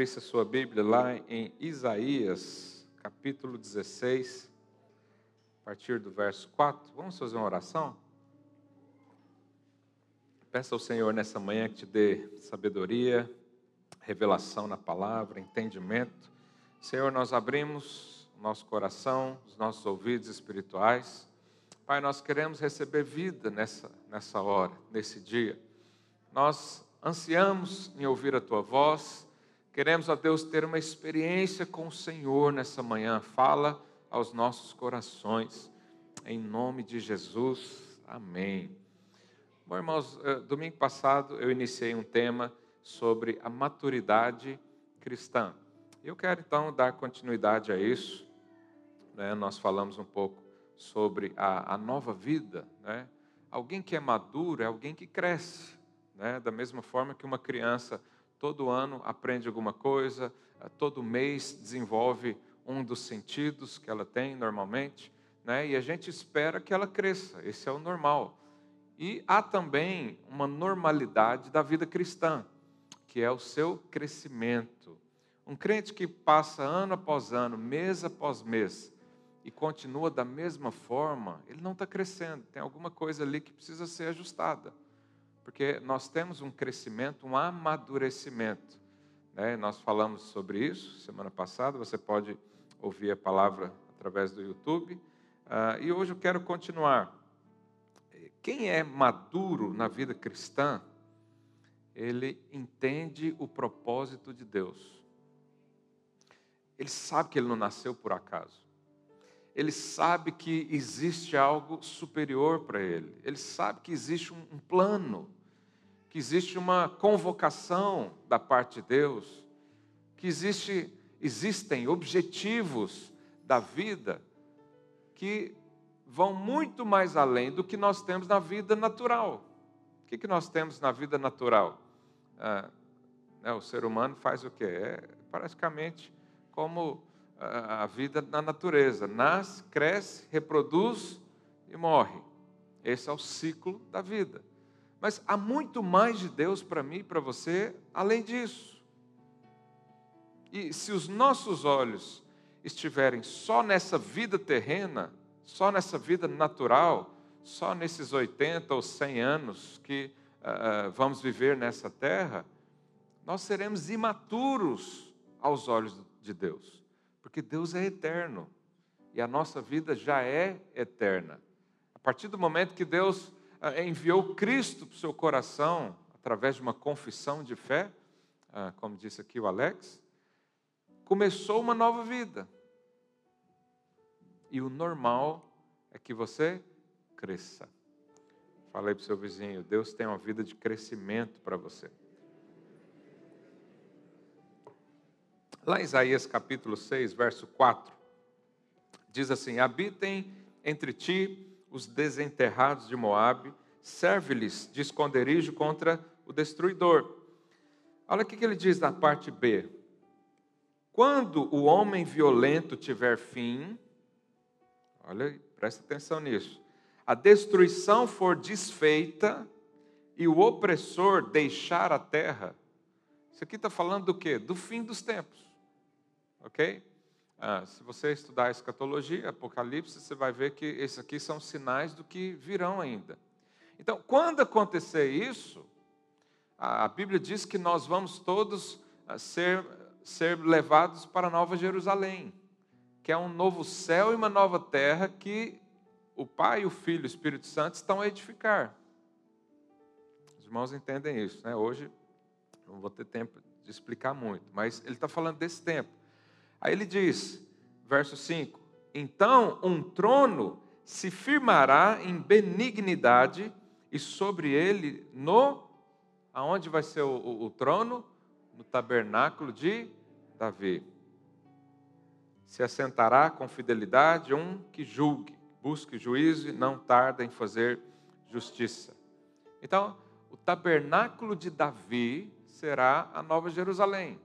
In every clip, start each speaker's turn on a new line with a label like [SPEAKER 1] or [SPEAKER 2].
[SPEAKER 1] abrisse a sua Bíblia lá em Isaías, capítulo 16, a partir do verso 4. Vamos fazer uma oração? Peça ao Senhor nessa manhã que te dê sabedoria, revelação na palavra, entendimento. Senhor, nós abrimos nosso coração, os nossos ouvidos espirituais. Pai, nós queremos receber vida nessa, nessa hora, nesse dia. Nós ansiamos em ouvir a tua voz, queremos, a Deus, ter uma experiência com o Senhor nessa manhã. Fala aos nossos corações, em nome de Jesus. Amém. Bom, irmãos, eh, domingo passado eu iniciei um tema sobre a maturidade cristã. Eu quero então dar continuidade a isso. Né? Nós falamos um pouco sobre a, a nova vida. Né? Alguém que é maduro é alguém que cresce. Né? Da mesma forma que uma criança todo ano aprende alguma coisa, eh, todo mês desenvolve um dos sentidos que ela tem normalmente, né? e a gente espera que ela cresça, esse é o normal. E há também uma normalidade da vida cristã, que é o seu crescimento. Um crente que passa ano após ano, mês após mês, e continua da mesma forma, ele não está crescendo, tem alguma coisa ali que precisa ser ajustada porque nós temos um crescimento, um amadurecimento. Né? Nós falamos sobre isso semana passada, você pode ouvir a palavra através do YouTube. Uh, e hoje eu quero continuar. Quem é maduro na vida cristã, ele entende o propósito de Deus. Ele sabe que ele não nasceu por acaso. Ele sabe que existe algo superior para ele. Ele sabe que existe um, um plano que existe uma convocação da parte de Deus, que existe, existem objetivos da vida que vão muito mais além do que nós temos na vida natural. O que, que nós temos na vida natural? Ah, né, o ser humano faz o quê? É praticamente como a vida na natureza: nasce, cresce, reproduz e morre. Esse é o ciclo da vida. Mas há muito mais de Deus para mim e para você além disso. E se os nossos olhos estiverem só nessa vida terrena, só nessa vida natural, só nesses 80 ou 100 anos que uh, vamos viver nessa terra, nós seremos imaturos aos olhos de Deus, porque Deus é eterno e a nossa vida já é eterna. A partir do momento que Deus enviou Cristo para o seu coração através de uma confissão de fé, ah, como disse aqui o Alex, começou uma nova vida. E o normal é que você cresça. Falei para o seu vizinho, Deus tem uma vida de crescimento para você. Lá em Isaías capítulo 6, verso 4, diz assim: Habitem entre ti os desenterrados de Moabe, serve-lhes de esconderijo contra o destruidor. Olha o que ele diz na parte B. Quando o homem violento tiver fim, olha, presta atenção nisso. A destruição for desfeita e o opressor deixar a terra. Isso aqui está falando do quê? Do fim dos tempos. Ok? Ah, se você estudar a escatologia, Apocalipse, você vai ver que esses aqui são sinais do que virão ainda. Então, quando acontecer isso, a Bíblia diz que nós vamos todos ah, ser, ser levados para a Nova Jerusalém, que é um novo céu e uma nova terra que o Pai, o Filho e o Espírito Santo estão a edificar. Os irmãos entendem isso, né? Hoje não vou ter tempo de explicar muito, mas ele está falando desse tempo. Aí ele diz, verso 5: Então um trono se firmará em benignidade, e sobre ele, no. Aonde vai ser o, o, o trono? No tabernáculo de Davi. Se assentará com fidelidade um que julgue, busque juízo e não tarda em fazer justiça. Então, o tabernáculo de Davi será a nova Jerusalém.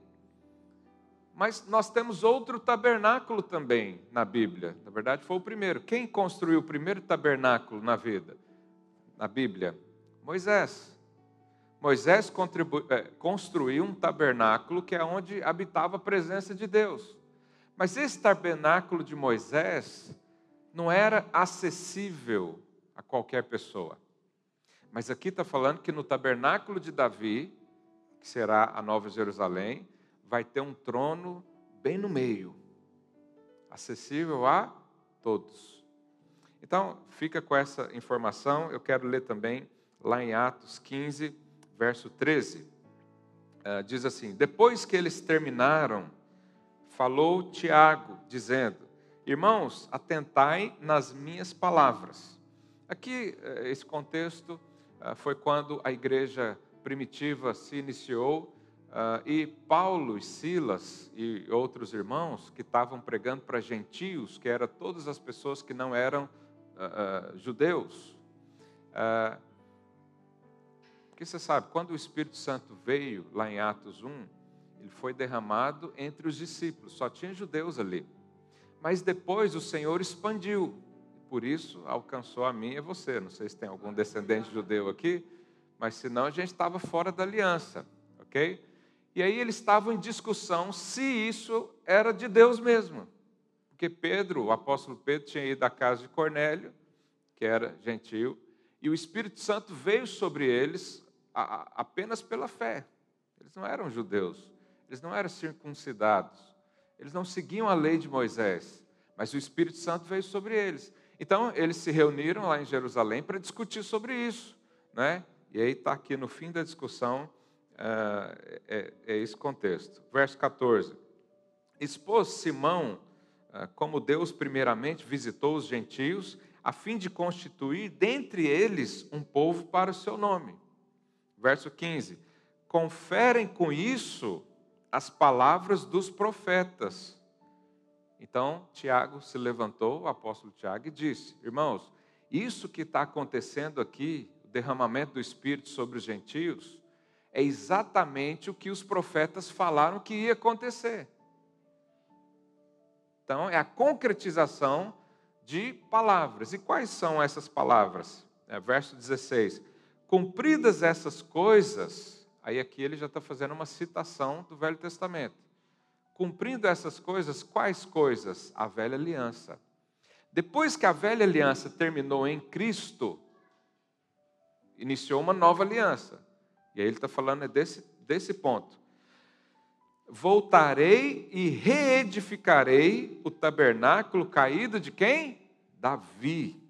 [SPEAKER 1] Mas nós temos outro tabernáculo também na Bíblia. Na verdade, foi o primeiro. Quem construiu o primeiro tabernáculo na vida? Na Bíblia? Moisés. Moisés é, construiu um tabernáculo que é onde habitava a presença de Deus. Mas esse tabernáculo de Moisés não era acessível a qualquer pessoa. Mas aqui está falando que no tabernáculo de Davi, que será a Nova Jerusalém, vai ter um trono bem no meio, acessível a todos. Então, fica com essa informação. Eu quero ler também lá em Atos 15, verso 13. Uh, eh, diz assim: Depois que eles terminaram, falou Tiago, dizendo: Irmãos, atentai nas minhas palavras. Aqui, eh, esse contexto uh, foi quando a igreja primitiva se iniciou Uh, e Paulo e Silas e outros irmãos que estavam pregando para gentios, que eram todas as pessoas que não eram uh, uh, judeus. porque você sabe, quando o Espírito Santo veio lá em Atos 1, ele foi derramado entre os discípulos, só tinha judeus ali. Mas depois o Senhor expandiu, por isso alcançou a mim e a você. Não sei se tem algum descendente judeu aqui, mas senão a gente estava fora da aliança, ok? E aí eles estavam em discussão se isso era de Deus mesmo. Porque Pedro, o apóstolo Pedro, tinha ido à casa de Cornélio, que era gentil, e o Espírito Santo veio sobre eles apenas pela fé. Eles não eram judeus, eles não eram circuncidados, eles não seguiam a lei de Moisés, mas o Espírito Santo veio sobre eles. Então, eles se reuniram lá em Jerusalém para discutir sobre isso. Né? E aí está aqui no fim da discussão é, é, é esse contexto. Verso 14: Expôs Simão ah, como Deus primeiramente visitou os gentios, a fim de constituir dentre eles um povo para o seu nome. Verso 15: Conferem com isso as palavras dos profetas. Então, Tiago se levantou, o apóstolo Tiago, e disse: Irmãos, isso que está acontecendo aqui, o derramamento do Espírito sobre os gentios, é exatamente o que os profetas falaram que ia acontecer. Então, é a concretização de palavras. E quais são essas palavras? É, verso 16: Cumpridas essas coisas, aí aqui ele já está fazendo uma citação do Velho Testamento. Cumprindo essas coisas, quais coisas? A velha aliança. Depois que a velha aliança terminou em Cristo, iniciou uma nova aliança. E aí ele está falando é desse, desse ponto. Voltarei e reedificarei o tabernáculo caído de quem? Davi.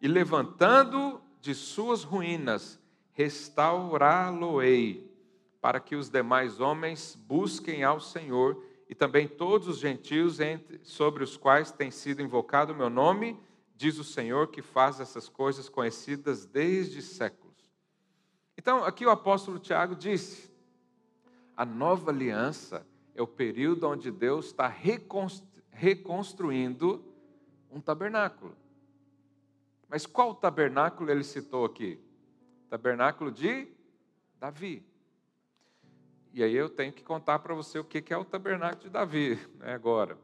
[SPEAKER 1] E levantando de suas ruínas, restaurá-lo-ei, para que os demais homens busquem ao Senhor e também todos os gentios sobre os quais tem sido invocado o meu nome, diz o Senhor que faz essas coisas conhecidas desde séculos. Então, aqui o apóstolo Tiago disse: a nova aliança é o período onde Deus está reconstruindo um tabernáculo. Mas qual tabernáculo ele citou aqui? Tabernáculo de Davi. E aí eu tenho que contar para você o que é o tabernáculo de Davi, né, agora.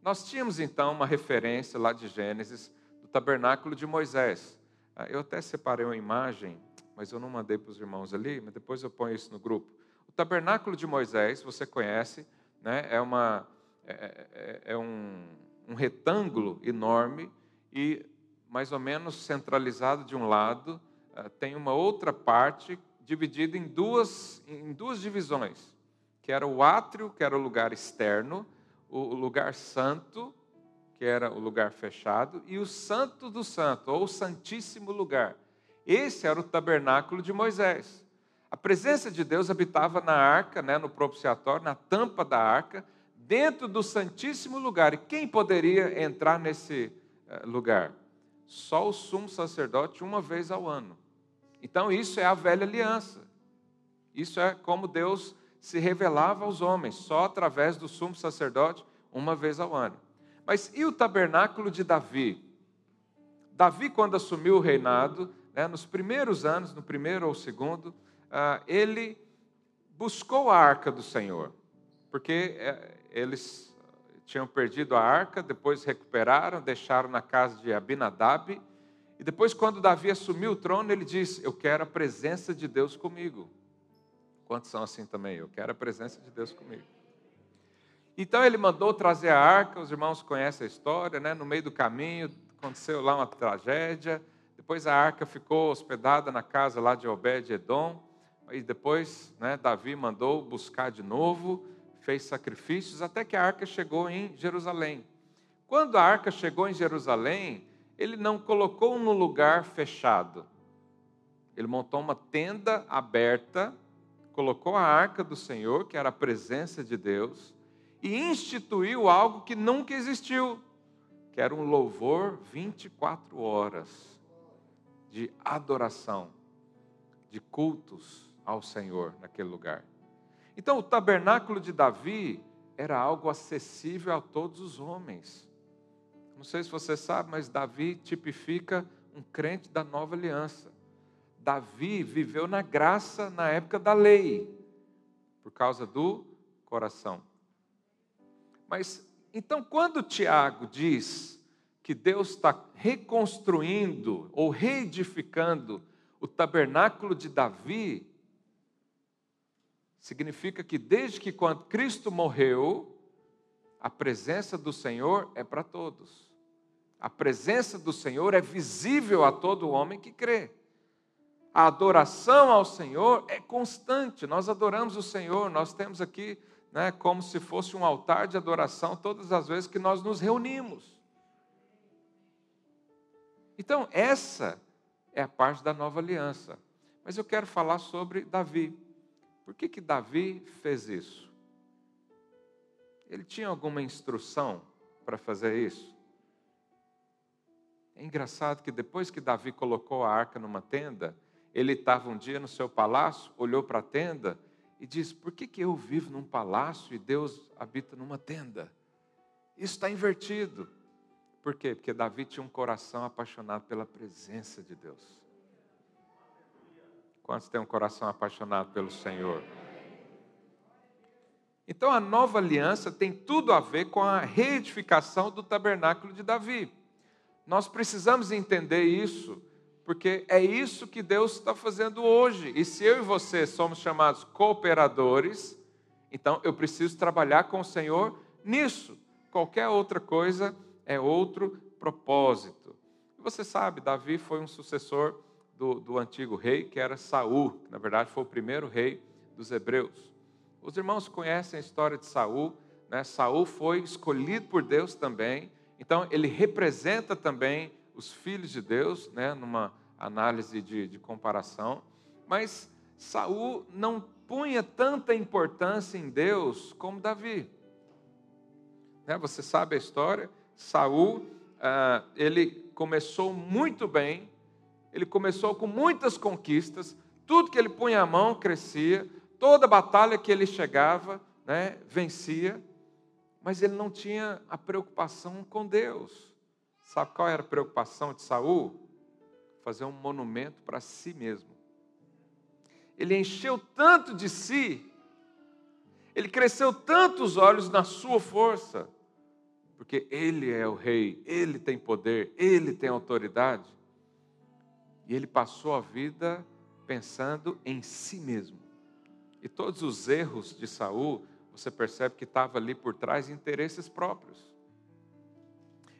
[SPEAKER 1] Nós tínhamos então uma referência lá de Gênesis do tabernáculo de Moisés. Ah, eu até separei uma imagem mas eu não mandei para os irmãos ali, mas depois eu ponho isso no grupo. O tabernáculo de Moisés, você conhece, né? é, uma, é, é, é um, um retângulo enorme e mais ou menos centralizado de um lado, uh, tem uma outra parte dividida em duas, em duas divisões, que era o átrio, que era o lugar externo, o lugar santo, que era o lugar fechado, e o santo do santo, ou o santíssimo lugar, esse era o tabernáculo de Moisés. A presença de Deus habitava na arca, né, no propiciatório, na tampa da arca, dentro do santíssimo lugar. E quem poderia entrar nesse eh, lugar? Só o sumo sacerdote uma vez ao ano. Então isso é a velha aliança. Isso é como Deus se revelava aos homens, só através do sumo sacerdote uma vez ao ano. Mas e o tabernáculo de Davi? Davi, quando assumiu o reinado, né, nos primeiros anos, no primeiro ou segundo, ah, ele buscou a arca do Senhor, porque eh, eles tinham perdido a arca, depois recuperaram, deixaram na casa de Abinadab, e depois, quando Davi assumiu o trono, ele disse: Eu quero a presença de Deus comigo. Quantos são assim também? Eu quero a presença de Deus comigo. Então ele mandou trazer a arca, os irmãos conhecem a história, né? No meio do caminho aconteceu lá uma tragédia. Depois a arca ficou hospedada na casa lá de Obed-Edom. E depois né, Davi mandou buscar de novo, fez sacrifícios, até que a arca chegou em Jerusalém. Quando a arca chegou em Jerusalém, ele não colocou no lugar fechado. Ele montou uma tenda aberta, colocou a arca do Senhor, que era a presença de Deus, e instituiu algo que nunca existiu, que era um louvor 24 horas de adoração, de cultos ao Senhor naquele lugar. Então, o tabernáculo de Davi era algo acessível a todos os homens. Não sei se você sabe, mas Davi tipifica um crente da nova aliança. Davi viveu na graça na época da lei, por causa do coração. Mas então, quando Tiago diz que Deus está reconstruindo ou reedificando o tabernáculo de Davi, significa que desde que quando Cristo morreu, a presença do Senhor é para todos. A presença do Senhor é visível a todo homem que crê. A adoração ao Senhor é constante. Nós adoramos o Senhor, nós temos aqui né, como se fosse um altar de adoração todas as vezes que nós nos reunimos. Então, essa é a parte da nova aliança. Mas eu quero falar sobre Davi. Por que, que Davi fez isso? Ele tinha alguma instrução para fazer isso? É engraçado que depois que Davi colocou a arca numa tenda, ele estava um dia no seu palácio, olhou para a tenda e diz: Por que, que eu vivo num palácio e Deus habita numa tenda? Isso está invertido. Por quê? Porque Davi tinha um coração apaixonado pela presença de Deus. Quantos têm um coração apaixonado pelo Senhor? Então a nova aliança tem tudo a ver com a reedificação do tabernáculo de Davi. Nós precisamos entender isso, porque é isso que Deus está fazendo hoje. E se eu e você somos chamados cooperadores, então eu preciso trabalhar com o Senhor nisso. Qualquer outra coisa é outro propósito. Você sabe, Davi foi um sucessor do, do antigo rei, que era Saul, que na verdade foi o primeiro rei dos hebreus. Os irmãos conhecem a história de Saul, né? Saul foi escolhido por Deus também, então ele representa também os filhos de Deus, né? numa análise de, de comparação, mas Saul não punha tanta importância em Deus como Davi. Né? Você sabe a história? Saul, ah, ele começou muito bem, ele começou com muitas conquistas, tudo que ele punha a mão crescia, toda batalha que ele chegava, né, vencia, mas ele não tinha a preocupação com Deus. Sabe qual era a preocupação de Saul? Fazer um monumento para si mesmo. Ele encheu tanto de si, ele cresceu tanto os olhos na sua força, porque ele é o rei, ele tem poder, ele tem autoridade, e ele passou a vida pensando em si mesmo. E todos os erros de Saul, você percebe que estava ali por trás interesses próprios.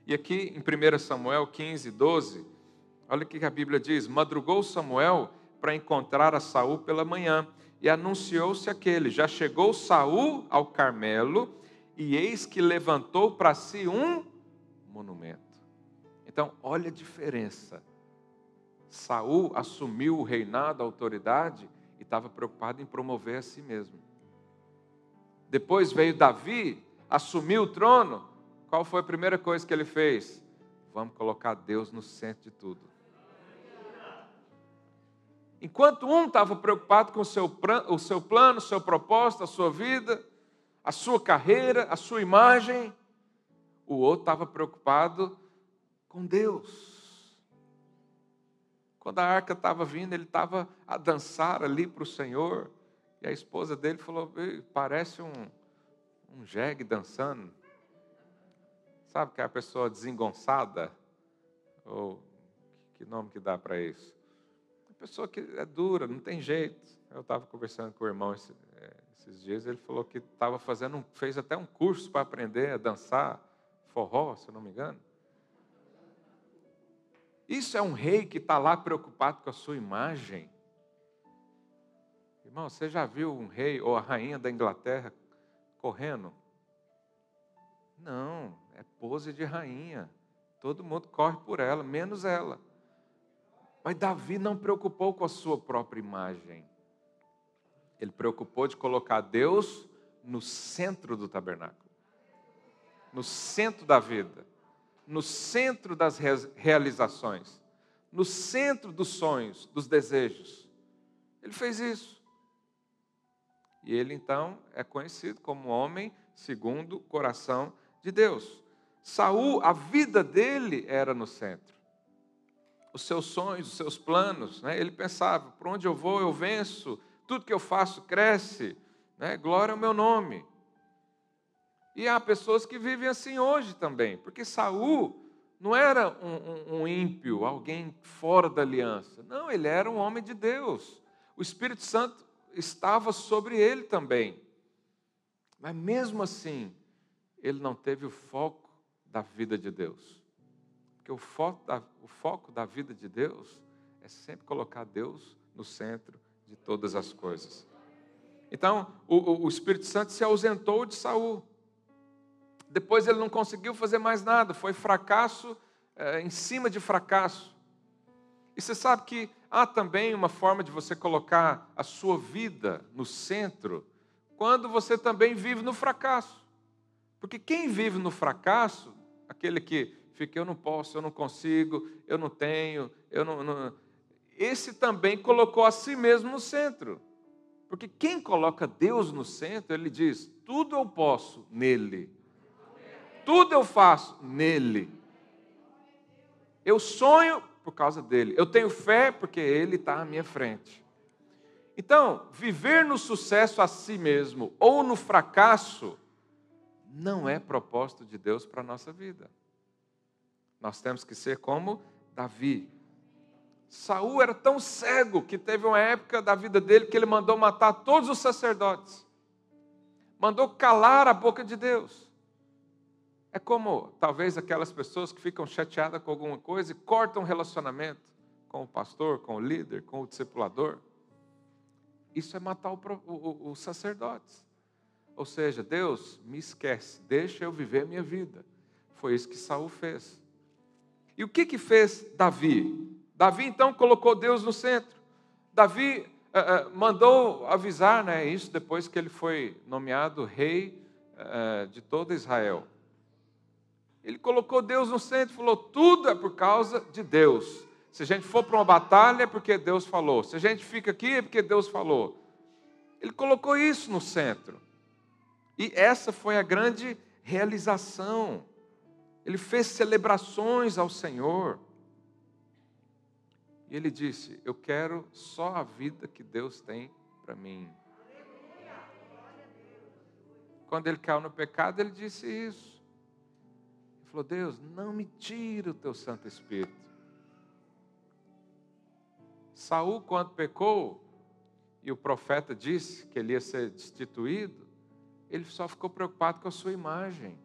[SPEAKER 1] E aqui em 1 Samuel 15, 12, olha o que a Bíblia diz: Madrugou Samuel para encontrar a Saul pela manhã, e anunciou-se aquele: Já chegou Saul ao Carmelo, e eis que levantou para si um monumento. Então, olha a diferença Saul assumiu o reinado, a autoridade, e estava preocupado em promover a si mesmo. Depois veio Davi, assumiu o trono. Qual foi a primeira coisa que ele fez? Vamos colocar Deus no centro de tudo. Enquanto um estava preocupado com o seu, o seu plano, o seu propósito, a sua vida, a sua carreira, a sua imagem, o outro estava preocupado com Deus. Quando a arca estava vindo, ele estava a dançar ali para o Senhor. E a esposa dele falou: parece um, um jegue dançando. Sabe que é a pessoa desengonçada? Ou que nome que dá para isso? A pessoa que é dura, não tem jeito. Eu estava conversando com o irmão esses dias, ele falou que estava fazendo, fez até um curso para aprender a dançar forró, se não me engano. Isso é um rei que está lá preocupado com a sua imagem. Irmão, você já viu um rei ou a rainha da Inglaterra correndo? Não, é pose de rainha. Todo mundo corre por ela, menos ela. Mas Davi não preocupou com a sua própria imagem. Ele preocupou de colocar Deus no centro do tabernáculo, no centro da vida, no centro das realizações, no centro dos sonhos, dos desejos. Ele fez isso. E ele então é conhecido como homem segundo o coração de Deus. Saul, a vida dele era no centro. Os seus sonhos, os seus planos, né? ele pensava: por onde eu vou, eu venço, tudo que eu faço cresce, né? glória ao meu nome. E há pessoas que vivem assim hoje também, porque Saul não era um, um, um ímpio, alguém fora da aliança. Não, ele era um homem de Deus. O Espírito Santo estava sobre ele também. Mas mesmo assim, ele não teve o foco da vida de Deus. Porque o foco da, o foco da vida de Deus é sempre colocar Deus no centro de todas as coisas. Então, o, o Espírito Santo se ausentou de Saul. Depois ele não conseguiu fazer mais nada, foi fracasso é, em cima de fracasso. E você sabe que há também uma forma de você colocar a sua vida no centro, quando você também vive no fracasso. Porque quem vive no fracasso, aquele que fica, eu não posso, eu não consigo, eu não tenho, eu não, não. Esse também colocou a si mesmo no centro. Porque quem coloca Deus no centro, ele diz: tudo eu posso nele. Tudo eu faço nele. Eu sonho por causa dele. Eu tenho fé porque ele está à minha frente. Então, viver no sucesso a si mesmo ou no fracasso não é propósito de Deus para a nossa vida. Nós temos que ser como Davi. Saul era tão cego que teve uma época da vida dele que ele mandou matar todos os sacerdotes. Mandou calar a boca de Deus. É como talvez aquelas pessoas que ficam chateadas com alguma coisa e cortam o relacionamento com o pastor, com o líder, com o discipulador. Isso é matar os sacerdotes. Ou seja, Deus me esquece, deixa eu viver a minha vida. Foi isso que Saul fez. E o que que fez Davi? Davi então colocou Deus no centro. Davi uh, uh, mandou avisar, né, isso depois que ele foi nomeado rei uh, de todo Israel. Ele colocou Deus no centro, falou: tudo é por causa de Deus. Se a gente for para uma batalha, é porque Deus falou. Se a gente fica aqui, é porque Deus falou. Ele colocou isso no centro. E essa foi a grande realização. Ele fez celebrações ao Senhor. E ele disse: Eu quero só a vida que Deus tem para mim. Quando ele caiu no pecado, ele disse isso. Ele falou: Deus, não me tire o teu Santo Espírito. Saul, quando pecou, e o profeta disse que ele ia ser destituído, ele só ficou preocupado com a sua imagem.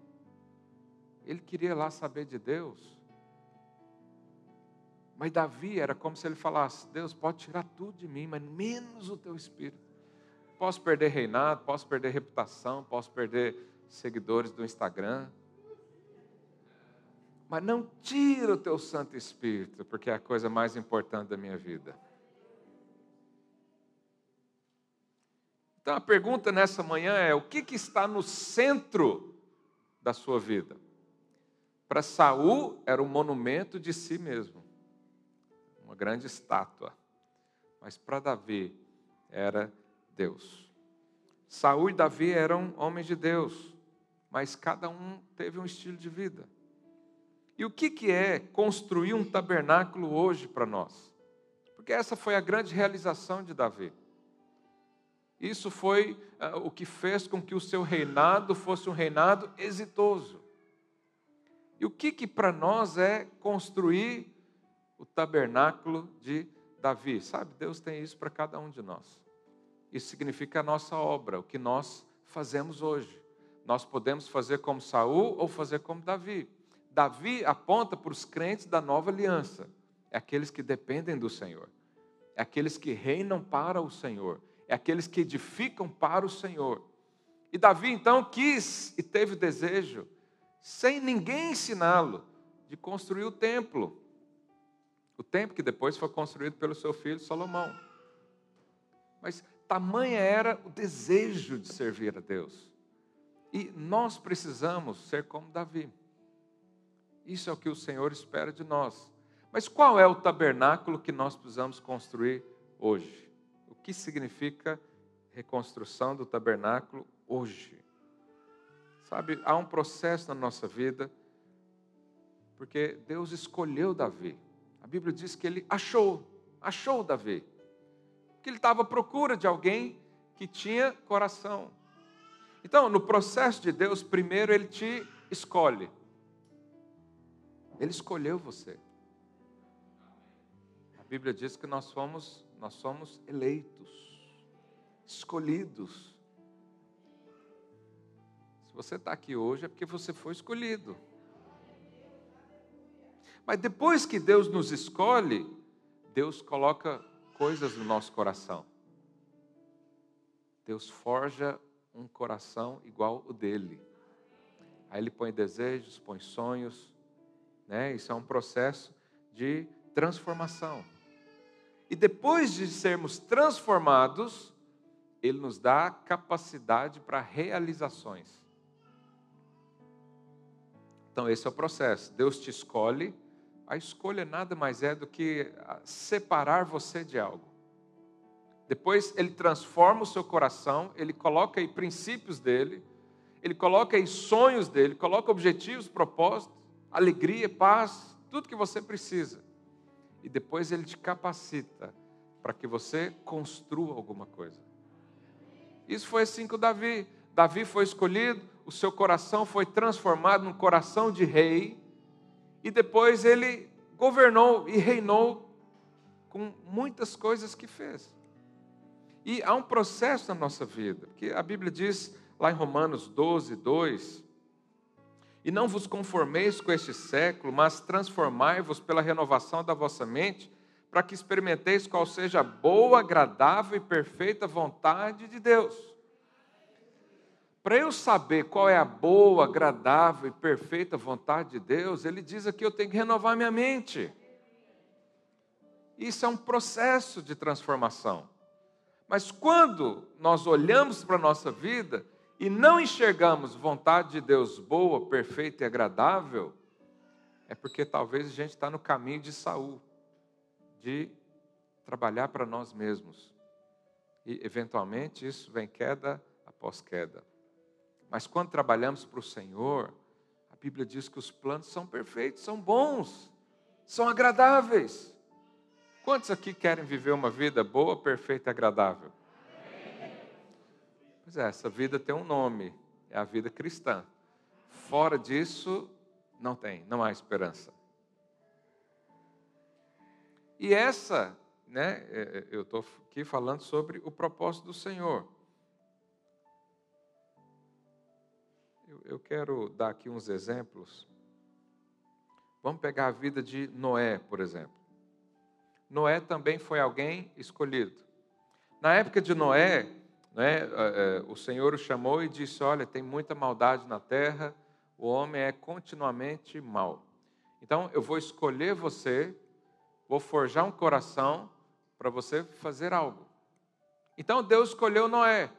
[SPEAKER 1] Ele queria lá saber de Deus. Mas Davi era como se ele falasse: Deus pode tirar tudo de mim, mas menos o teu espírito. Posso perder reinado, posso perder reputação, posso perder seguidores do Instagram. Mas não tira o teu Santo Espírito, porque é a coisa mais importante da minha vida. Então a pergunta nessa manhã é: o que, que está no centro da sua vida? Para Saul era um monumento de si mesmo, uma grande estátua. Mas para Davi era Deus. Saul e Davi eram homens de Deus, mas cada um teve um estilo de vida. E o que, que é construir um tabernáculo hoje para nós? Porque essa foi a grande realização de Davi. Isso foi uh, o que fez com que o seu reinado fosse um reinado exitoso. E o que, que para nós é construir o tabernáculo de Davi? Sabe, Deus tem isso para cada um de nós. Isso significa a nossa obra, o que nós fazemos hoje. Nós podemos fazer como Saul ou fazer como Davi. Davi aponta para os crentes da nova aliança. É aqueles que dependem do Senhor. É aqueles que reinam para o Senhor. É aqueles que edificam para o Senhor. E Davi então quis e teve o desejo, sem ninguém ensiná-lo, de construir o templo. O templo que depois foi construído pelo seu filho Salomão. Mas tamanha era o desejo de servir a Deus. E nós precisamos ser como Davi. Isso é o que o Senhor espera de nós. Mas qual é o tabernáculo que nós precisamos construir hoje? O que significa reconstrução do tabernáculo hoje? Sabe, há um processo na nossa vida, porque Deus escolheu Davi. A Bíblia diz que ele achou, achou Davi. Que ele estava à procura de alguém que tinha coração. Então, no processo de Deus, primeiro ele te escolhe. Ele escolheu você. A Bíblia diz que nós somos, nós somos eleitos, escolhidos. Se você está aqui hoje é porque você foi escolhido. Mas depois que Deus nos escolhe, Deus coloca coisas no nosso coração. Deus forja um coração igual o dele. Aí ele põe desejos, põe sonhos, né? Isso é um processo de transformação. E depois de sermos transformados, ele nos dá capacidade para realizações. Então, esse é o processo. Deus te escolhe. A escolha nada mais é do que separar você de algo. Depois, ele transforma o seu coração, ele coloca aí princípios dele, ele coloca aí sonhos dele, coloca objetivos, propósitos alegria, paz, tudo que você precisa. E depois ele te capacita para que você construa alguma coisa. Isso foi assim com Davi. Davi foi escolhido, o seu coração foi transformado num coração de rei, e depois ele governou e reinou com muitas coisas que fez. E há um processo na nossa vida, porque a Bíblia diz lá em Romanos 12, 2, e não vos conformeis com este século, mas transformai-vos pela renovação da vossa mente, para que experimenteis qual seja a boa, agradável e perfeita vontade de Deus. Para eu saber qual é a boa, agradável e perfeita vontade de Deus, ele diz aqui: eu tenho que renovar minha mente. Isso é um processo de transformação. Mas quando nós olhamos para a nossa vida, e não enxergamos vontade de Deus boa, perfeita e agradável, é porque talvez a gente está no caminho de Saul, de trabalhar para nós mesmos. E eventualmente isso vem queda após queda. Mas quando trabalhamos para o Senhor, a Bíblia diz que os planos são perfeitos, são bons, são agradáveis. Quantos aqui querem viver uma vida boa, perfeita e agradável? Pois é, essa vida tem um nome, é a vida cristã. Fora disso, não tem, não há esperança. E essa, né, é, é, eu estou aqui falando sobre o propósito do Senhor. Eu, eu quero dar aqui uns exemplos. Vamos pegar a vida de Noé, por exemplo. Noé também foi alguém escolhido. Na época de Noé, né, o Senhor o chamou e disse: Olha, tem muita maldade na terra, o homem é continuamente mal. Então eu vou escolher você, vou forjar um coração para você fazer algo. Então Deus escolheu Noé.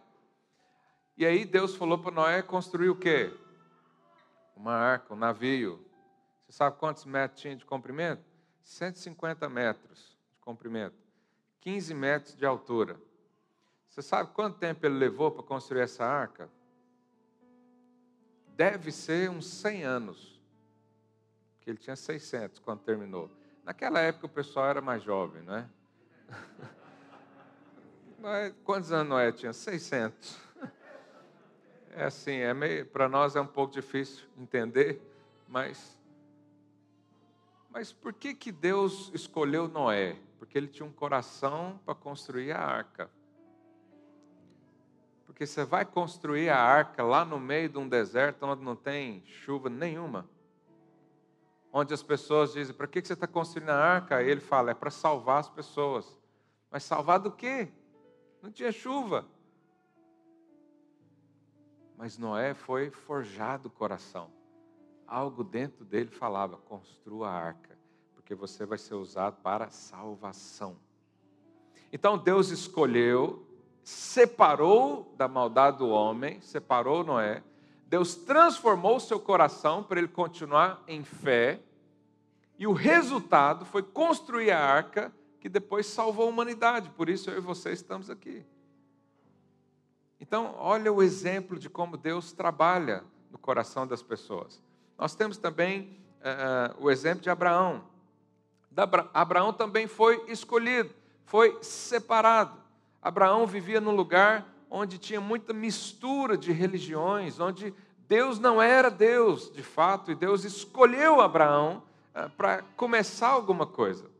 [SPEAKER 1] E aí Deus falou para Noé construir o quê? Uma arca, um navio. Você sabe quantos metros tinha de comprimento? 150 metros de comprimento, 15 metros de altura. Você sabe quanto tempo ele levou para construir essa arca? Deve ser uns 100 anos. Porque ele tinha 600 quando terminou. Naquela época o pessoal era mais jovem, não é? Quantos anos Noé tinha? 600. É assim, é meio, para nós é um pouco difícil entender, mas mas por que que Deus escolheu Noé? Porque ele tinha um coração para construir a arca. Porque você vai construir a arca lá no meio de um deserto onde não tem chuva nenhuma. Onde as pessoas dizem: para que você está construindo a arca? Aí ele fala: é para salvar as pessoas. Mas salvar do quê? Não tinha chuva. Mas Noé foi forjado o coração. Algo dentro dele falava: construa a arca, porque você vai ser usado para salvação. Então Deus escolheu, separou da maldade do homem, separou Noé. Deus transformou o seu coração para ele continuar em fé. E o resultado foi construir a arca que depois salvou a humanidade. Por isso eu e você estamos aqui. Então, olha o exemplo de como Deus trabalha no coração das pessoas. Nós temos também uh, o exemplo de Abraão. Abraão também foi escolhido, foi separado. Abraão vivia num lugar onde tinha muita mistura de religiões, onde Deus não era Deus de fato, e Deus escolheu Abraão uh, para começar alguma coisa.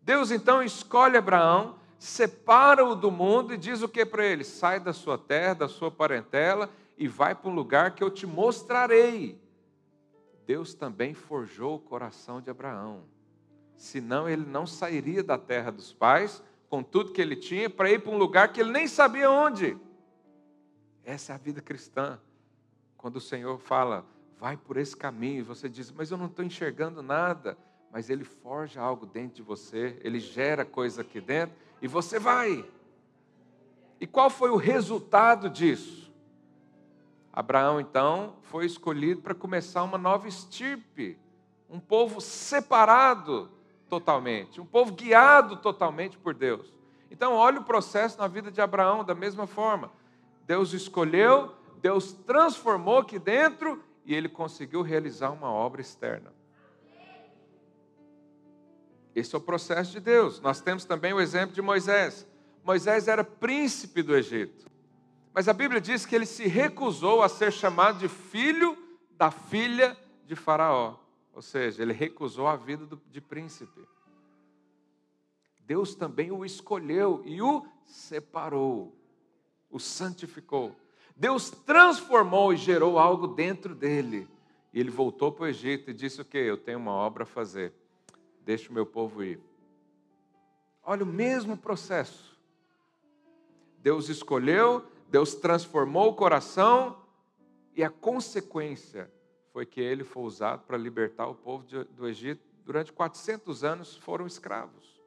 [SPEAKER 1] Deus então escolhe Abraão separa-o do mundo e diz o que para ele? Sai da sua terra, da sua parentela e vai para um lugar que eu te mostrarei. Deus também forjou o coração de Abraão. Senão ele não sairia da terra dos pais, com tudo que ele tinha, para ir para um lugar que ele nem sabia onde. Essa é a vida cristã. Quando o Senhor fala, vai por esse caminho, você diz, mas eu não estou enxergando nada. Mas Ele forja algo dentro de você, Ele gera coisa aqui dentro, e você vai. E qual foi o resultado disso? Abraão, então, foi escolhido para começar uma nova estirpe, um povo separado totalmente, um povo guiado totalmente por Deus. Então, olha o processo na vida de Abraão da mesma forma. Deus escolheu, Deus transformou aqui dentro e ele conseguiu realizar uma obra externa. Esse é o processo de Deus. Nós temos também o exemplo de Moisés. Moisés era príncipe do Egito. Mas a Bíblia diz que ele se recusou a ser chamado de filho da filha de Faraó. Ou seja, ele recusou a vida de príncipe. Deus também o escolheu e o separou, o santificou. Deus transformou e gerou algo dentro dele. E ele voltou para o Egito e disse o quê? Eu tenho uma obra a fazer deixe o meu povo ir. Olha o mesmo processo. Deus escolheu, Deus transformou o coração, e a consequência foi que ele foi usado para libertar o povo do Egito. Durante 400 anos foram escravos.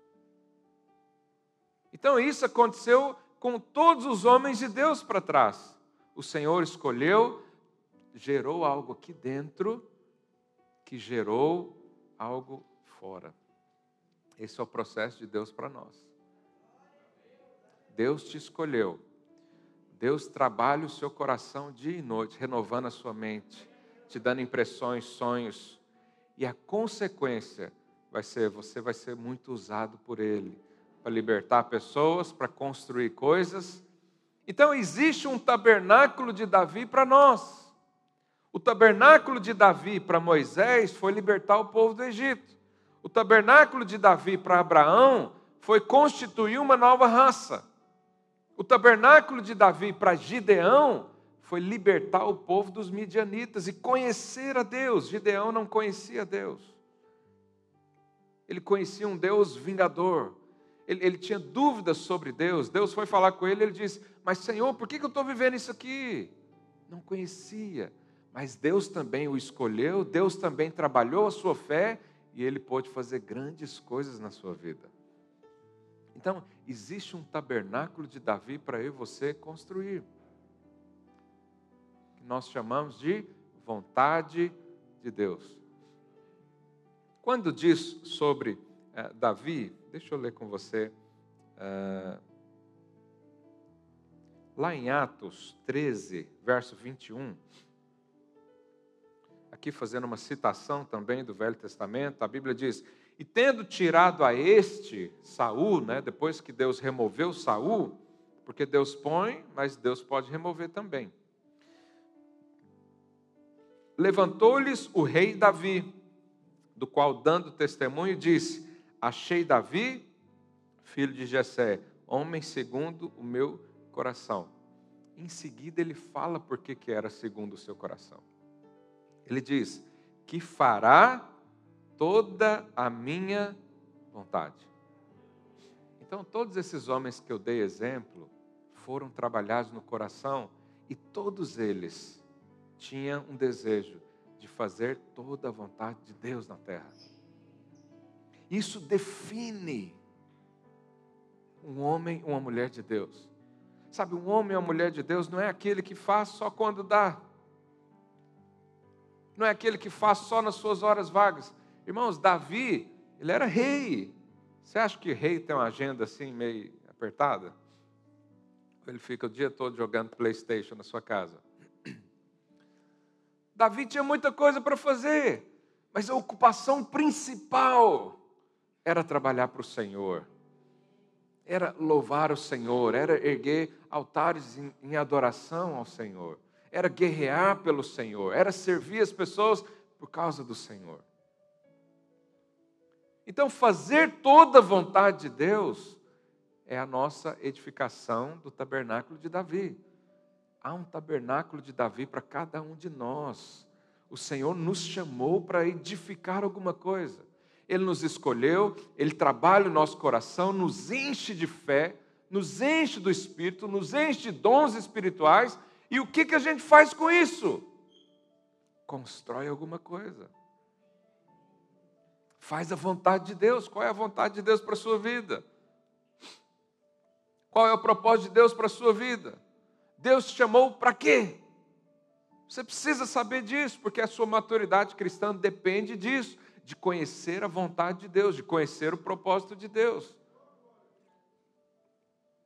[SPEAKER 1] Então isso aconteceu com todos os homens de Deus para trás. O Senhor escolheu, gerou algo aqui dentro, que gerou algo fora. Esse é o processo de Deus para nós. Deus te escolheu. Deus trabalha o seu coração dia e noite, renovando a sua mente, te dando impressões, sonhos. E a consequência vai ser: você vai ser muito usado por Ele para libertar pessoas, para construir coisas. Então, existe um tabernáculo de Davi para nós. O tabernáculo de Davi para Moisés foi libertar o povo do Egito. O tabernáculo de Davi para Abraão foi constituir uma nova raça. O tabernáculo de Davi para Gideão foi libertar o povo dos midianitas e conhecer a Deus. Gideão não conhecia Deus. Ele conhecia um Deus vingador. Ele, ele tinha dúvidas sobre Deus. Deus foi falar com ele ele disse: Mas Senhor, por que, que eu estou vivendo isso aqui? Não conhecia. Mas Deus também o escolheu, Deus também trabalhou a sua fé e ele pôde fazer grandes coisas na sua vida. Então, existe um tabernáculo de Davi para eu e você construir. Que nós chamamos de vontade de Deus. Quando diz sobre uh, Davi, deixa eu ler com você. Uh, lá em Atos 13, verso 21 aqui fazendo uma citação também do Velho Testamento, a Bíblia diz: "E tendo tirado a este Saul, né, depois que Deus removeu Saul, porque Deus põe, mas Deus pode remover também. Levantou-lhes o rei Davi, do qual dando testemunho disse: Achei Davi, filho de Jessé, homem segundo o meu coração. em seguida ele fala por que era segundo o seu coração. Ele diz: que fará toda a minha vontade. Então, todos esses homens que eu dei exemplo foram trabalhados no coração e todos eles tinham um desejo de fazer toda a vontade de Deus na terra. Isso define um homem, uma mulher de Deus. Sabe, um homem ou uma mulher de Deus não é aquele que faz só quando dá. Não é aquele que faz só nas suas horas vagas. Irmãos, Davi, ele era rei. Você acha que rei tem uma agenda assim meio apertada? Ele fica o dia todo jogando PlayStation na sua casa. Davi tinha muita coisa para fazer, mas a ocupação principal era trabalhar para o Senhor, era louvar o Senhor, era erguer altares em, adoração ao Senhor, era guerrear pelo Senhor, era servir as pessoas por causa do Senhor. Então, fazer toda a vontade de Deus é a nossa edificação do tabernáculo de Davi. Há um tabernáculo de Davi para cada um de nós. O Senhor nos chamou para edificar alguma coisa. Ele nos escolheu, Ele trabalha o nosso coração, nos enche de fé, nos enche do Espírito, nos enche de dons espirituais. E o que, que a gente faz com isso? Constrói alguma coisa. Faz a vontade de Deus. Qual é a vontade de Deus para a sua vida? Qual é o propósito de Deus para a sua vida? Deus te chamou para quê? Você precisa saber disso, porque a sua maturidade cristã depende disso, de conhecer a vontade de Deus, de conhecer o propósito de Deus.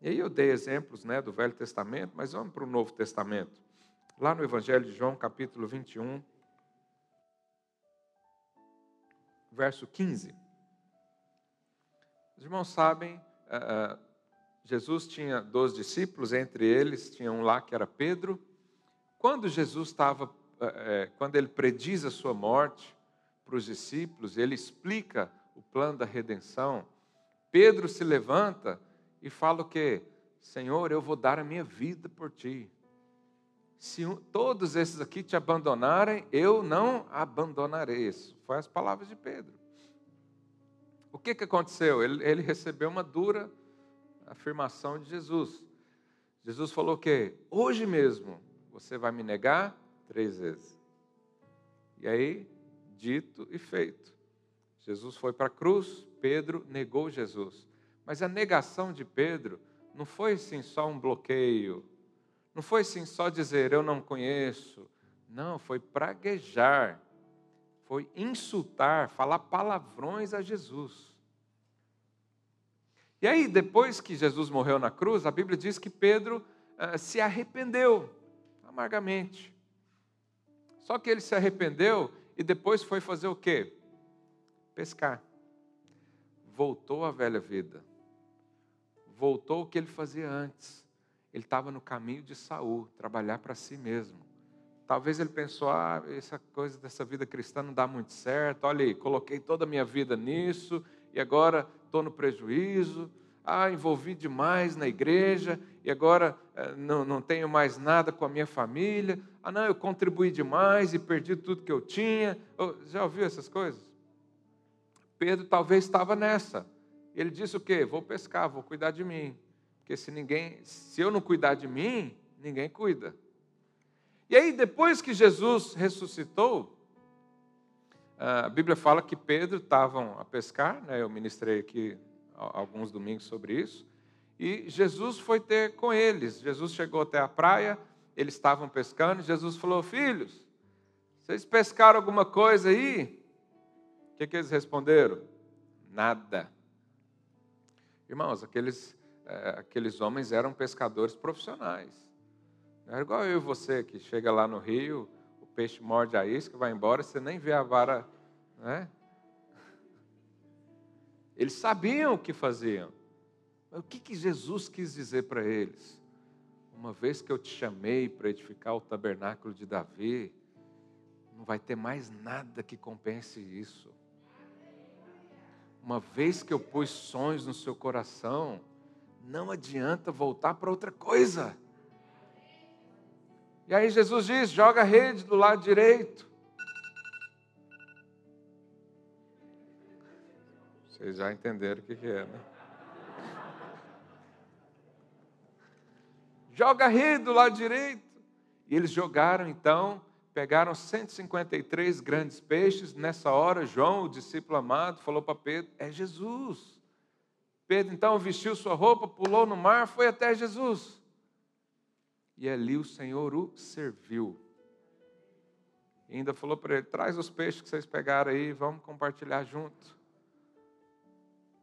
[SPEAKER 1] E aí eu dei exemplos né, do Velho Testamento, mas vamos para o Novo Testamento. Lá no Evangelho de João, capítulo 21, verso 15. Os irmãos sabem, uh, Jesus tinha dois discípulos, entre eles tinha um lá que era Pedro. Quando Jesus estava, uh, quando ele prediz a sua morte para os discípulos, ele explica o plano da redenção. Pedro se levanta e fala o quê? Senhor, eu vou dar a minha vida por ti. Se todos esses aqui te abandonarem, eu não abandonarei. Isso foi as palavras de Pedro. O que, que aconteceu? Ele, ele recebeu uma dura afirmação de Jesus. Jesus falou o quê? Hoje mesmo você vai me negar três vezes. E aí, dito e feito. Jesus foi para a cruz, Pedro negou Jesus. Mas a negação de Pedro não foi assim só um bloqueio, não foi assim só dizer eu não conheço. Não, foi praguejar, foi insultar, falar palavrões a Jesus. E aí, depois que Jesus morreu na cruz, a Bíblia diz que Pedro uh, se arrependeu amargamente. Só que ele se arrependeu e depois foi fazer o quê? Pescar. Voltou à velha vida. Voltou o que ele fazia antes ele estava no caminho de Saul, trabalhar para si mesmo. Talvez ele pensou, ah, essa coisa dessa vida cristã não dá muito certo. Olha aí, coloquei toda a minha vida nisso e agora estou no prejuízo. Ah, envolvi demais na igreja e agora eh, não, não tenho mais nada com a minha família. Ah, não, eu contribuí demais e perdi tudo que eu tinha. Oh, já ouviu essas coisas? Pedro talvez estava nessa. Ele disse o quê? Vou pescar, vou cuidar de mim. Porque se ninguém, se eu não cuidar de mim, ninguém cuida. E aí, depois que Jesus ressuscitou, a Bíblia fala que Pedro estavam a pescar, né? eu ministrei aqui alguns domingos sobre isso, e Jesus foi ter com eles. Jesus chegou até a praia, eles estavam pescando, e Jesus falou: Filhos, vocês pescaram alguma coisa aí? O que, que eles responderam? Nada. Irmãos, aqueles é, aqueles homens eram pescadores profissionais. Não era igual eu e você, que chega lá no rio, o peixe morde a isca, vai embora, você nem vê a vara. Né? Eles sabiam o que faziam. Mas o que, que Jesus quis dizer para eles? Uma vez que eu te chamei para edificar o tabernáculo de Davi, não vai ter mais nada que compense isso. Uma vez que eu pus sonhos no seu coração, não adianta voltar para outra coisa. E aí Jesus diz: joga a rede do lado direito. Vocês já entenderam o que, que é, né? Joga a rede do lado direito. E eles jogaram então, pegaram 153 grandes peixes. Nessa hora, João, o discípulo amado, falou para Pedro: É Jesus. Pedro então vestiu sua roupa, pulou no mar, foi até Jesus. E ali o Senhor o serviu. E ainda falou para ele: traz os peixes que vocês pegaram aí, vamos compartilhar junto.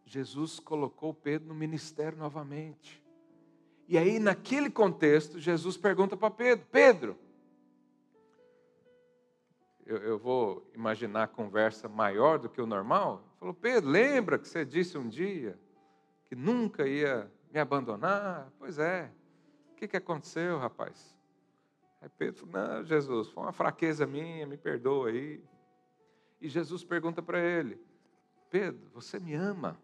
[SPEAKER 1] Jesus colocou Pedro no ministério novamente. E aí, naquele contexto, Jesus pergunta para Pedro: Pedro, eu, eu, vou imaginar a conversa maior do que o normal. Falou: Pedro, lembra que você disse um dia que nunca ia me abandonar? Pois é que, que aconteceu, rapaz? Aí Pedro falou: Não, Jesus, foi uma fraqueza minha, me perdoa aí. E Jesus pergunta para ele: Pedro, você me ama?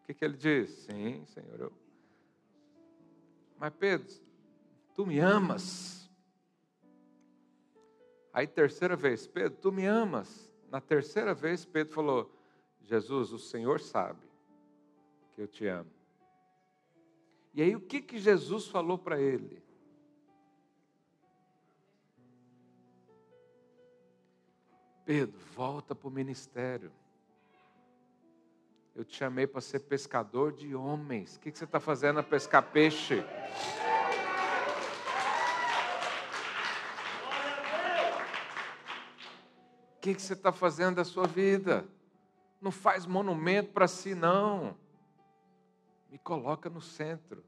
[SPEAKER 1] O que, que ele diz? Sim, Senhor, eu. Mas Pedro, tu me amas? Aí, terceira vez, Pedro, tu me amas? Na terceira vez, Pedro falou: Jesus, o Senhor sabe que eu te amo. E aí o que, que Jesus falou para ele? Pedro, volta para o ministério. Eu te chamei para ser pescador de homens. O que, que você está fazendo a pescar peixe? Que, que você está fazendo da sua vida? Não faz monumento para si, não me coloca no centro,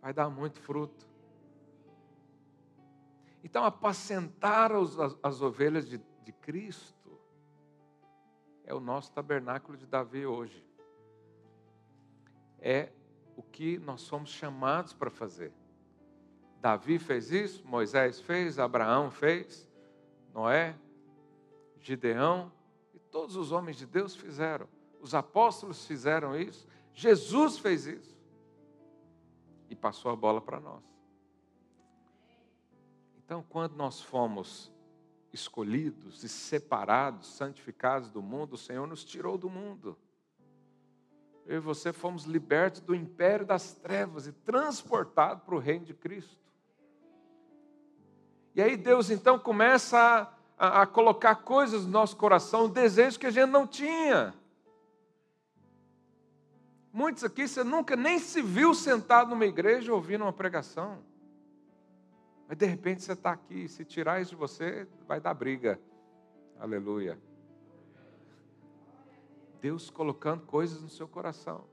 [SPEAKER 1] vai dar muito fruto. Então, apacentar as, as ovelhas de, de Cristo é o nosso tabernáculo de Davi hoje. É o que nós somos chamados para fazer. Davi fez isso, Moisés fez, Abraão fez, Noé, Gideão e todos os homens de Deus fizeram. Os apóstolos fizeram isso Jesus fez isso e passou a bola para nós. Então, quando nós fomos escolhidos e separados, santificados do mundo, o Senhor nos tirou do mundo. Eu e você fomos libertos do império das trevas e transportados para o reino de Cristo. E aí Deus então começa a, a, a colocar coisas no nosso coração, desejos que a gente não tinha. Muitos aqui você nunca nem se viu sentado numa igreja ouvindo uma pregação. Mas de repente você está aqui, se tirar isso de você, vai dar briga. Aleluia. Deus colocando coisas no seu coração.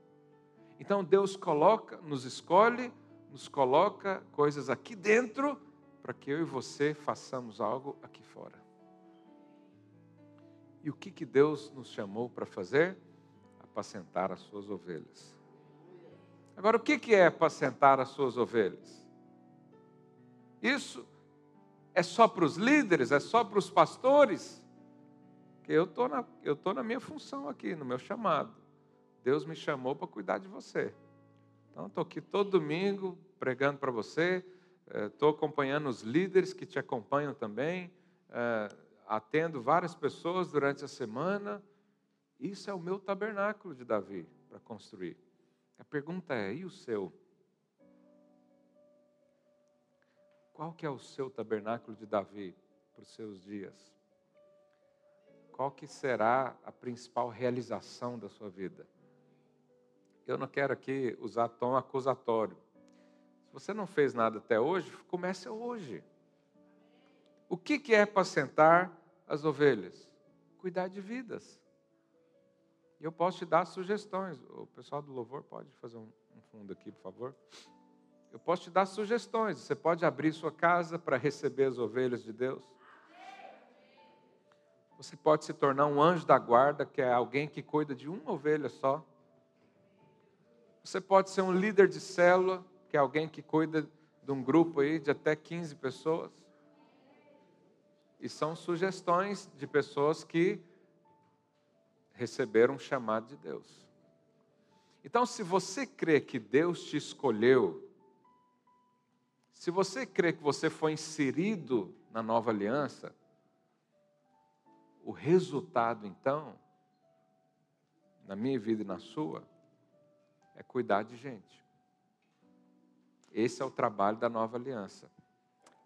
[SPEAKER 1] Então Deus coloca, nos escolhe, nos coloca coisas aqui dentro para que eu e você façamos algo aqui fora. E o que, que Deus nos chamou para fazer? apacentar as suas ovelhas. Agora, o que é apacentar as suas ovelhas? Isso é só para os líderes, é só para os pastores? Que eu estou na, tô na minha função aqui, no meu chamado. Deus me chamou para cuidar de você. Então, estou aqui todo domingo pregando para você, estou eh, acompanhando os líderes que te acompanham também, eh, atendo várias pessoas durante a semana. Isso é o meu tabernáculo de Davi para construir. A pergunta é: e o seu? Qual que é o seu tabernáculo de Davi para os seus dias? Qual que será a principal realização da sua vida? Eu não quero aqui usar tom acusatório. Se você não fez nada até hoje, comece hoje. O que, que é apacentar as ovelhas? Cuidar de vidas. E eu posso te dar sugestões. O pessoal do louvor pode fazer um, um fundo aqui, por favor. Eu posso te dar sugestões. Você pode abrir sua casa para receber as ovelhas de Deus. Você pode se tornar um anjo da guarda, que é alguém que cuida de uma ovelha só. Você pode ser um líder de célula, que é alguém que cuida de um grupo aí de até 15 pessoas. E são sugestões de pessoas que receberam um chamado de Deus. Então, se você crê que Deus te escolheu, Se você crê que você foi inserido na nova aliança, o resultado então, na minha vida e na sua, é cuidar de gente. Esse é o trabalho da nova aliança.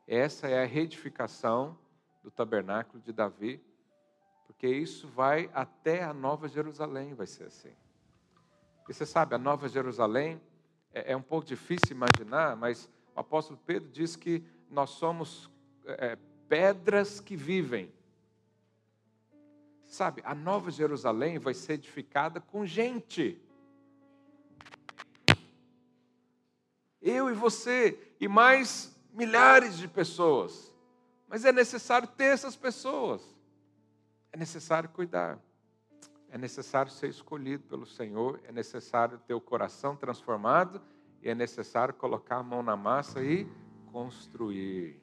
[SPEAKER 1] Essa é a reedificação do tabernáculo de Davi, porque isso vai até a Nova Jerusalém, vai ser assim. E você sabe, a Nova Jerusalém é, é um pouco difícil imaginar, mas o apóstolo Pedro diz que nós somos é, pedras que vivem. Sabe, a Nova Jerusalém vai ser edificada com gente. Eu e você, e mais milhares de pessoas. Mas é necessário ter essas pessoas. É necessário cuidar. É necessário ser escolhido pelo Senhor. É necessário ter o coração transformado. E é necessário colocar a mão na massa e construir.